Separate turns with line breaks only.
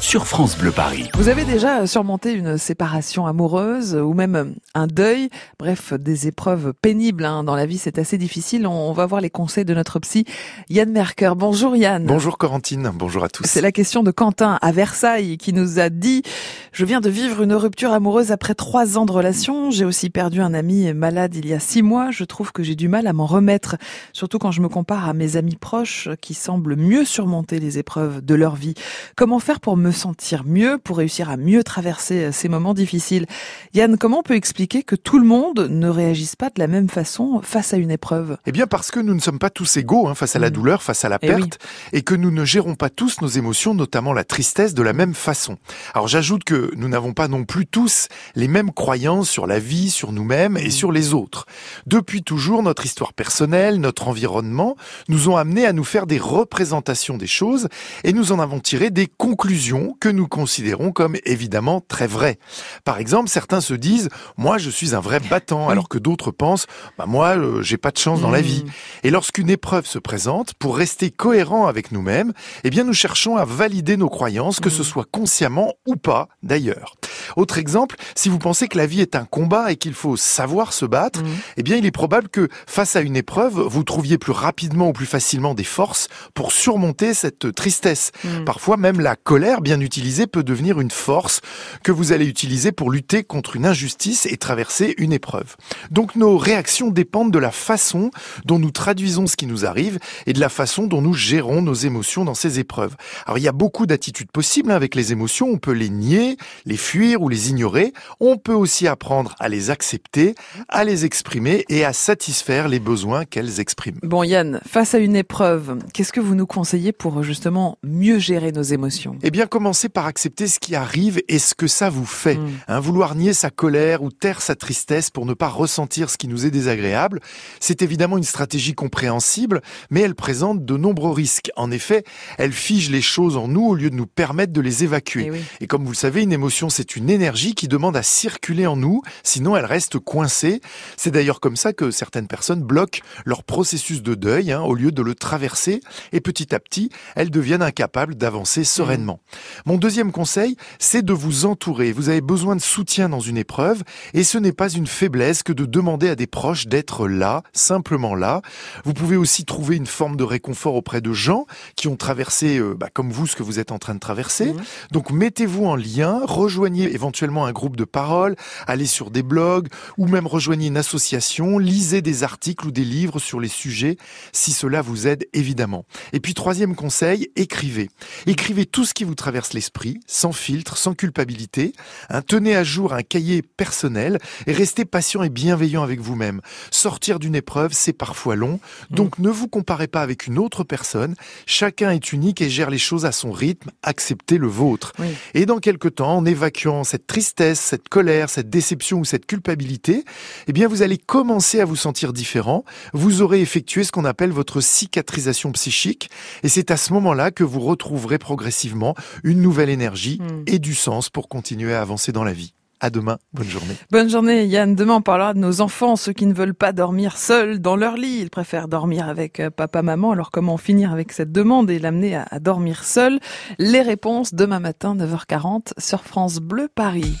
sur France Bleu Paris.
Vous avez déjà surmonté une séparation amoureuse ou même un deuil, bref, des épreuves pénibles hein. dans la vie, c'est assez difficile. On va voir les conseils de notre psy Yann Merker. Bonjour Yann.
Bonjour Corentine, bonjour à tous.
C'est la question de Quentin à Versailles qui nous a dit « Je viens de vivre une rupture amoureuse après trois ans de relation. J'ai aussi perdu un ami malade il y a six mois. Je trouve que j'ai du mal à m'en remettre, surtout quand je me compare à mes amis proches qui semblent mieux surmonter les épreuves de leur vie. Comment faire pour me sentir mieux, pour réussir à mieux traverser euh, ces moments difficiles. Yann, comment on peut expliquer que tout le monde ne réagisse pas de la même façon face à une épreuve?
Eh bien parce que nous ne sommes pas tous égaux hein, face à la mm. douleur, face à la eh perte, et, que nous ne gérons pas tous nos émotions, notamment la tristesse, de la même façon. Alors j'ajoute que nous n'avons pas non plus tous les mêmes croyances sur la vie, sur nous-mêmes et mm. sur les autres. Depuis toujours, notre histoire personnelle, notre environnement nous ont amenés à nous faire des représentations des choses et nous en avons tiré des conclusions que nous considérons comme évidemment très vraies. Par exemple, certains se disent moi je suis un vrai battant, alors que d'autres pensent bah moi euh, j'ai pas de chance dans la vie. Hmm. Et lorsqu'une épreuve se présente, pour rester cohérent avec nous-mêmes, eh bien nous cherchons à valider nos croyances, que ce hmm. soit consciemment ou pas d'ailleurs. Autre exemple, si vous pensez que la vie est un combat et qu'il faut savoir se battre, hmm. eh bien il est probable que face à une épreuve, vous trouviez plus rapidement ou plus facilement des forces pour surmonter cette tristesse. Parfois même la colère, bien utilisée peut devenir une force que vous allez utiliser pour lutter contre une injustice et traverser une épreuve. Donc nos réactions dépendent de la façon dont nous traduisons ce qui nous arrive et de la façon dont nous gérons nos émotions dans ces épreuves. Alors il y a beaucoup d'attitudes possibles hein, avec les émotions, on peut les nier, les fuir ou les ignorer, on peut aussi apprendre à les accepter, à les exprimer et à satisfaire les besoins qu'elles expriment.
Bon Yann, face à une épreuve, qu'est-ce que vous nous conseillez pour justement mieux gérer nos émotions?
Eh bien commencez par accepter ce qui arrive et ce que ça vous fait. Mm. Hein, vouloir nier sa colère ou taire sa tristesse pour ne pas ressentir ce qui nous est désagréable, c'est évidemment une stratégie compréhensible, mais elle présente de nombreux risques. En effet, elle fige les choses en nous au lieu de nous permettre de les évacuer. Et, eh et comme vous le savez, une émotion, c'est une énergie qui demande à circuler en nous, sinon elle reste coincée. C'est d'ailleurs comme ça que certaines personnes bloquent leur processus de deuil hein, au lieu de le traverser, et petit à petit, elles deviennent incapables d'avancer sereinement. Mon deuxième conseil, c'est de vous entourer. Vous avez besoin de soutien dans une épreuve et ce n'est pas une faiblesse que de demander à des proches d'être là, simplement là. Vous pouvez aussi trouver une forme de réconfort auprès de gens qui ont traversé, euh, bah, comme vous, ce que vous êtes en train de traverser. Mmh. Donc mettez-vous en lien, rejoignez éventuellement un groupe de parole, allez sur des blogs ou même rejoignez une association, lisez des articles ou des livres sur les sujets si cela vous aide évidemment. Et puis troisième conseil, écrivez. Écrivez tout ce qui vous traverse l'esprit, sans filtre, sans culpabilité. Hein, tenez à jour un cahier personnel et restez patient et bienveillant avec vous-même. Sortir d'une épreuve, c'est parfois long, donc mm. ne vous comparez pas avec une autre personne. Chacun est unique et gère les choses à son rythme. Acceptez le vôtre. Et dans quelque temps, en évacuant cette tristesse, cette colère, cette déception ou cette culpabilité, eh bien, vous allez commencer à vous sentir différent. Vous aurez effectué ce qu'on appelle votre cicatrisation psychique et c'est à ce moment-là que vous retrouverez progressivement une nouvelle énergie hmm. et du sens pour continuer à avancer dans la vie. À demain, bonne journée.
Bonne journée Yann. Demain on parlera de nos enfants, ceux qui ne veulent pas dormir seuls dans leur lit. Ils préfèrent dormir avec euh, papa, maman. Alors comment finir avec cette demande et l'amener à dormir seul? Les réponses demain matin 9h40 sur France Bleu Paris.